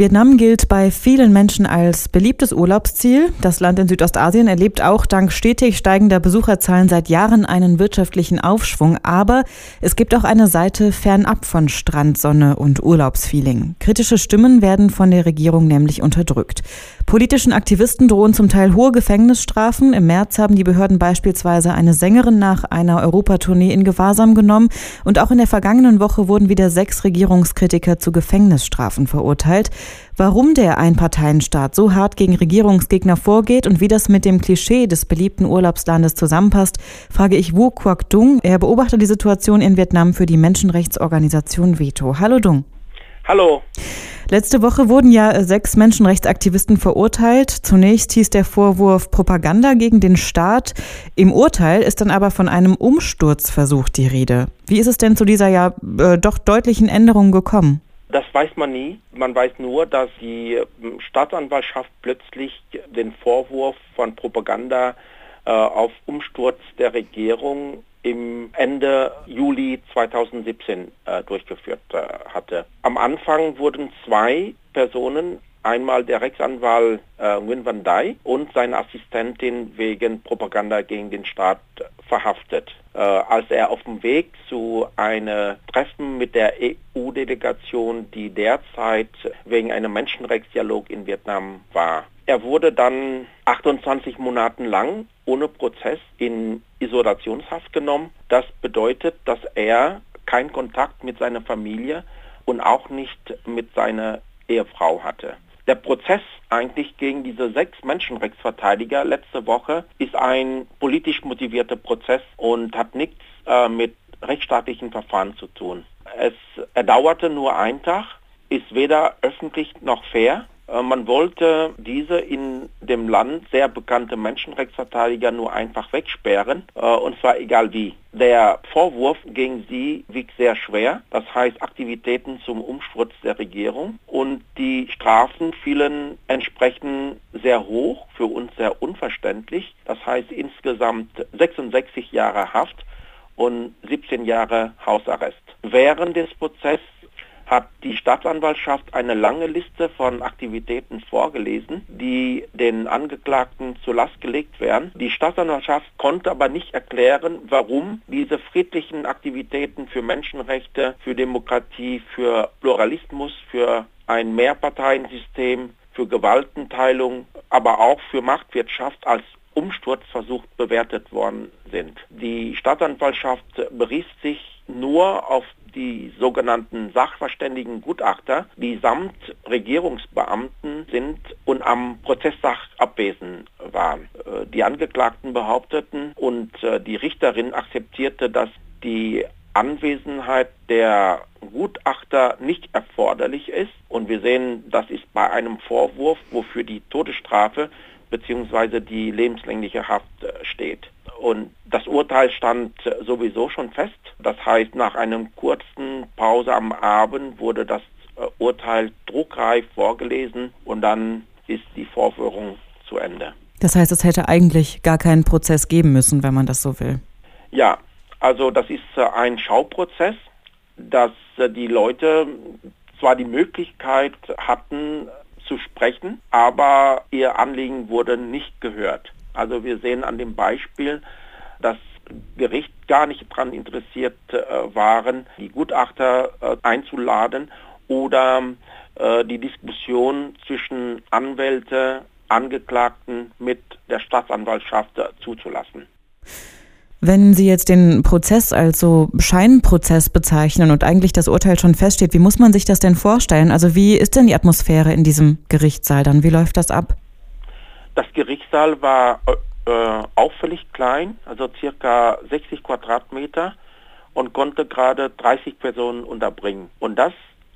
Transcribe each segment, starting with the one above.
Vietnam gilt bei vielen Menschen als beliebtes Urlaubsziel. Das Land in Südostasien erlebt auch dank stetig steigender Besucherzahlen seit Jahren einen wirtschaftlichen Aufschwung. Aber es gibt auch eine Seite fernab von Strand, Sonne und Urlaubsfeeling. Kritische Stimmen werden von der Regierung nämlich unterdrückt. Politischen Aktivisten drohen zum Teil hohe Gefängnisstrafen. Im März haben die Behörden beispielsweise eine Sängerin nach einer Europatournee in Gewahrsam genommen. Und auch in der vergangenen Woche wurden wieder sechs Regierungskritiker zu Gefängnisstrafen verurteilt. Warum der Einparteienstaat so hart gegen Regierungsgegner vorgeht und wie das mit dem Klischee des beliebten Urlaubslandes zusammenpasst, frage ich Wu Quoc Dung. Er beobachtet die Situation in Vietnam für die Menschenrechtsorganisation Veto. Hallo Dung. Hallo. Letzte Woche wurden ja sechs Menschenrechtsaktivisten verurteilt. Zunächst hieß der Vorwurf Propaganda gegen den Staat. Im Urteil ist dann aber von einem Umsturzversuch die Rede. Wie ist es denn zu dieser ja äh, doch deutlichen Änderung gekommen? Das weiß man nie. Man weiß nur, dass die ähm, Staatsanwaltschaft plötzlich den Vorwurf von Propaganda äh, auf Umsturz der Regierung im Ende Juli 2017 äh, durchgeführt äh, hatte. Am Anfang wurden zwei Personen einmal der Rechtsanwalt äh, Nguyen Van Dai und seine Assistentin wegen Propaganda gegen den Staat verhaftet. Äh, als er auf dem Weg zu einem Treffen mit der EU-Delegation, die derzeit wegen einem Menschenrechtsdialog in Vietnam war. Er wurde dann 28 Monate lang ohne Prozess in Isolationshaft genommen. Das bedeutet, dass er keinen Kontakt mit seiner Familie und auch nicht mit seiner Ehefrau hatte. Der Prozess eigentlich gegen diese sechs Menschenrechtsverteidiger letzte Woche ist ein politisch motivierter Prozess und hat nichts äh, mit rechtsstaatlichen Verfahren zu tun. Es er dauerte nur einen Tag, ist weder öffentlich noch fair man wollte diese in dem Land sehr bekannte Menschenrechtsverteidiger nur einfach wegsperren, äh, und zwar egal wie. Der Vorwurf gegen sie wiegt sehr schwer, das heißt Aktivitäten zum Umsturz der Regierung und die Strafen fielen entsprechend sehr hoch, für uns sehr unverständlich, das heißt insgesamt 66 Jahre Haft und 17 Jahre Hausarrest. Während des Prozesses hat die Staatsanwaltschaft eine lange Liste von Aktivitäten vorgelesen, die den Angeklagten zur Last gelegt werden. Die Staatsanwaltschaft konnte aber nicht erklären, warum diese friedlichen Aktivitäten für Menschenrechte, für Demokratie, für Pluralismus, für ein Mehrparteiensystem, für Gewaltenteilung, aber auch für Marktwirtschaft als Umsturzversuch bewertet worden sind. Die Staatsanwaltschaft berief sich nur auf die sogenannten sachverständigen Gutachter, die samt Regierungsbeamten sind und am Prozesssach abwesend waren. Äh, die Angeklagten behaupteten und äh, die Richterin akzeptierte, dass die Anwesenheit der Gutachter nicht erforderlich ist. Und wir sehen, das ist bei einem Vorwurf, wofür die Todesstrafe bzw. die lebenslängliche Haft äh, steht. Und das Urteil stand sowieso schon fest. Das heißt, nach einer kurzen Pause am Abend wurde das äh, Urteil druckreif vorgelesen und dann ist die Vorführung zu Ende. Das heißt, es hätte eigentlich gar keinen Prozess geben müssen, wenn man das so will. Ja, also das ist äh, ein Schauprozess, dass äh, die Leute zwar die Möglichkeit hatten zu sprechen, aber ihr Anliegen wurde nicht gehört. Also wir sehen an dem Beispiel, dass Gericht gar nicht daran interessiert äh, waren, die Gutachter äh, einzuladen oder äh, die Diskussion zwischen Anwälte, Angeklagten mit der Staatsanwaltschaft zuzulassen. Wenn Sie jetzt den Prozess als so Scheinprozess bezeichnen und eigentlich das Urteil schon feststeht, wie muss man sich das denn vorstellen? Also wie ist denn die Atmosphäre in diesem Gerichtssaal dann? Wie läuft das ab? Das Gerichtssaal war äh, auffällig klein, also circa 60 Quadratmeter und konnte gerade 30 Personen unterbringen. Und das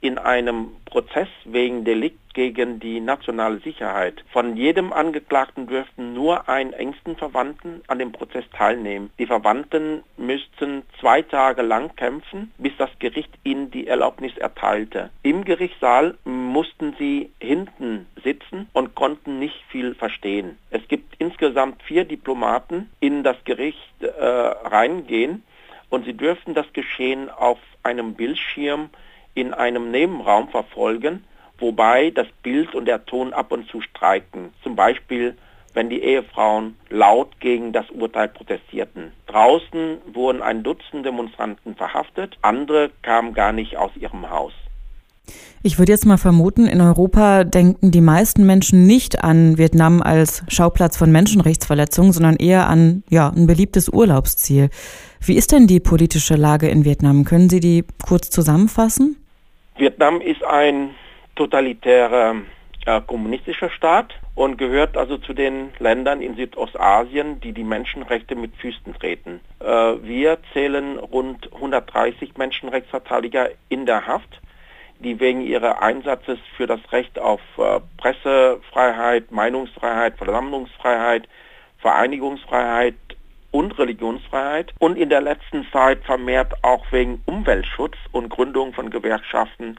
in einem Prozess wegen Delikt gegen die nationale Sicherheit. Von jedem Angeklagten dürften nur ein engsten Verwandten an dem Prozess teilnehmen. Die Verwandten müssten zwei Tage lang kämpfen, bis das Gericht ihnen die Erlaubnis erteilte. Im Gerichtssaal mussten sie hinten sitzen und konnten nicht viel verstehen. Es gibt insgesamt vier Diplomaten in das Gericht äh, reingehen und sie dürften das Geschehen auf einem Bildschirm in einem Nebenraum verfolgen, wobei das Bild und der Ton ab und zu streiken. Zum Beispiel, wenn die Ehefrauen laut gegen das Urteil protestierten. Draußen wurden ein Dutzend Demonstranten verhaftet, andere kamen gar nicht aus ihrem Haus. Ich würde jetzt mal vermuten, in Europa denken die meisten Menschen nicht an Vietnam als Schauplatz von Menschenrechtsverletzungen, sondern eher an ja, ein beliebtes Urlaubsziel. Wie ist denn die politische Lage in Vietnam? Können Sie die kurz zusammenfassen? Vietnam ist ein totalitärer äh, kommunistischer Staat und gehört also zu den Ländern in Südostasien, die die Menschenrechte mit Füßen treten. Äh, wir zählen rund 130 Menschenrechtsverteidiger in der Haft die wegen ihres Einsatzes für das Recht auf äh, Pressefreiheit, Meinungsfreiheit, Versammlungsfreiheit, Vereinigungsfreiheit und Religionsfreiheit und in der letzten Zeit vermehrt auch wegen Umweltschutz und Gründung von Gewerkschaften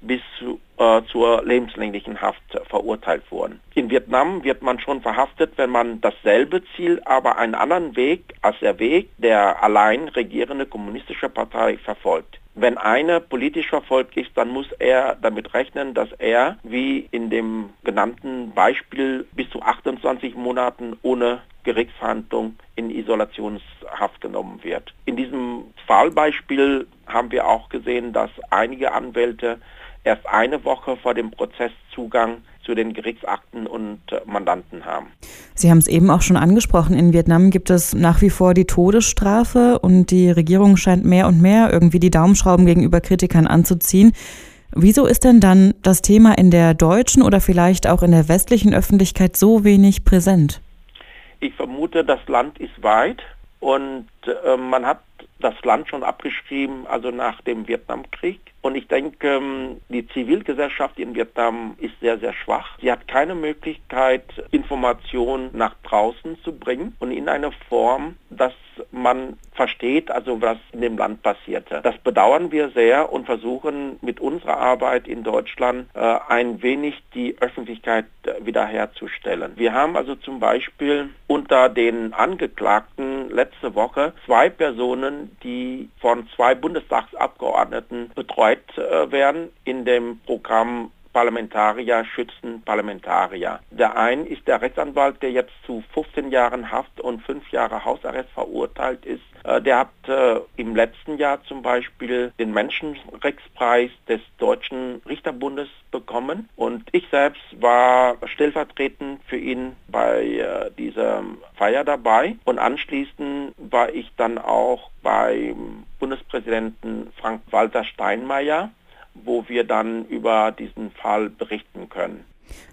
bis zu, äh, zur lebenslänglichen Haft verurteilt wurden. In Vietnam wird man schon verhaftet, wenn man dasselbe Ziel, aber einen anderen Weg als der Weg der allein regierende kommunistische Partei verfolgt. Wenn einer politisch verfolgt ist, dann muss er damit rechnen, dass er, wie in dem genannten Beispiel, bis zu 28 Monaten ohne Gerichtsverhandlung in Isolationshaft genommen wird. In diesem Fallbeispiel haben wir auch gesehen, dass einige Anwälte erst eine Woche vor dem Prozess Zugang zu den Gerichtsakten und Mandanten haben. Sie haben es eben auch schon angesprochen, in Vietnam gibt es nach wie vor die Todesstrafe und die Regierung scheint mehr und mehr irgendwie die Daumenschrauben gegenüber Kritikern anzuziehen. Wieso ist denn dann das Thema in der deutschen oder vielleicht auch in der westlichen Öffentlichkeit so wenig präsent? Ich vermute, das Land ist weit und äh, man hat das Land schon abgeschrieben, also nach dem Vietnamkrieg. Und ich denke, ähm, die Zivilgesellschaft in Vietnam ist sehr, sehr schwach. Sie hat keine Möglichkeit, Informationen nach draußen zu bringen und in einer Form, dass man versteht, also was in dem Land passierte. Das bedauern wir sehr und versuchen mit unserer Arbeit in Deutschland äh, ein wenig die Öffentlichkeit äh, wiederherzustellen. Wir haben also zum Beispiel unter den Angeklagten letzte Woche zwei Personen, die von zwei Bundestagsabgeordneten betreut äh, werden in dem Programm Parlamentarier schützen Parlamentarier. Der eine ist der Rechtsanwalt, der jetzt zu 15 Jahren Haft und 5 Jahre Hausarrest verurteilt ist. Äh, der hat äh, im letzten Jahr zum Beispiel den Menschenrechtspreis des Deutschen Richterbundes bekommen und ich selbst war stellvertretend für ihn bei äh, dieser Feier dabei und anschließend war ich dann auch beim Bundespräsidenten Frank-Walter Steinmeier wo wir dann über diesen Fall berichten können.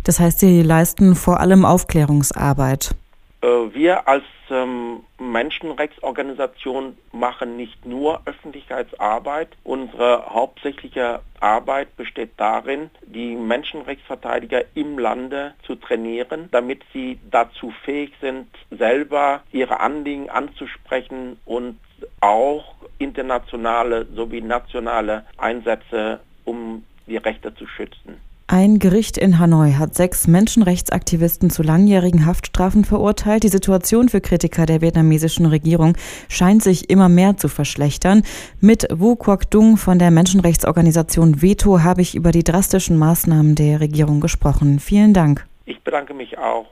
Das heißt, Sie leisten vor allem Aufklärungsarbeit. Äh, wir als ähm, Menschenrechtsorganisation machen nicht nur Öffentlichkeitsarbeit. Unsere hauptsächliche Arbeit besteht darin, die Menschenrechtsverteidiger im Lande zu trainieren, damit sie dazu fähig sind, selber ihre Anliegen anzusprechen und auch internationale sowie nationale Einsätze um die Rechte zu schützen. Ein Gericht in Hanoi hat sechs Menschenrechtsaktivisten zu langjährigen Haftstrafen verurteilt. Die Situation für Kritiker der vietnamesischen Regierung scheint sich immer mehr zu verschlechtern. Mit Wu Quoc Dung von der Menschenrechtsorganisation Veto habe ich über die drastischen Maßnahmen der Regierung gesprochen. Vielen Dank. Ich bedanke mich auch.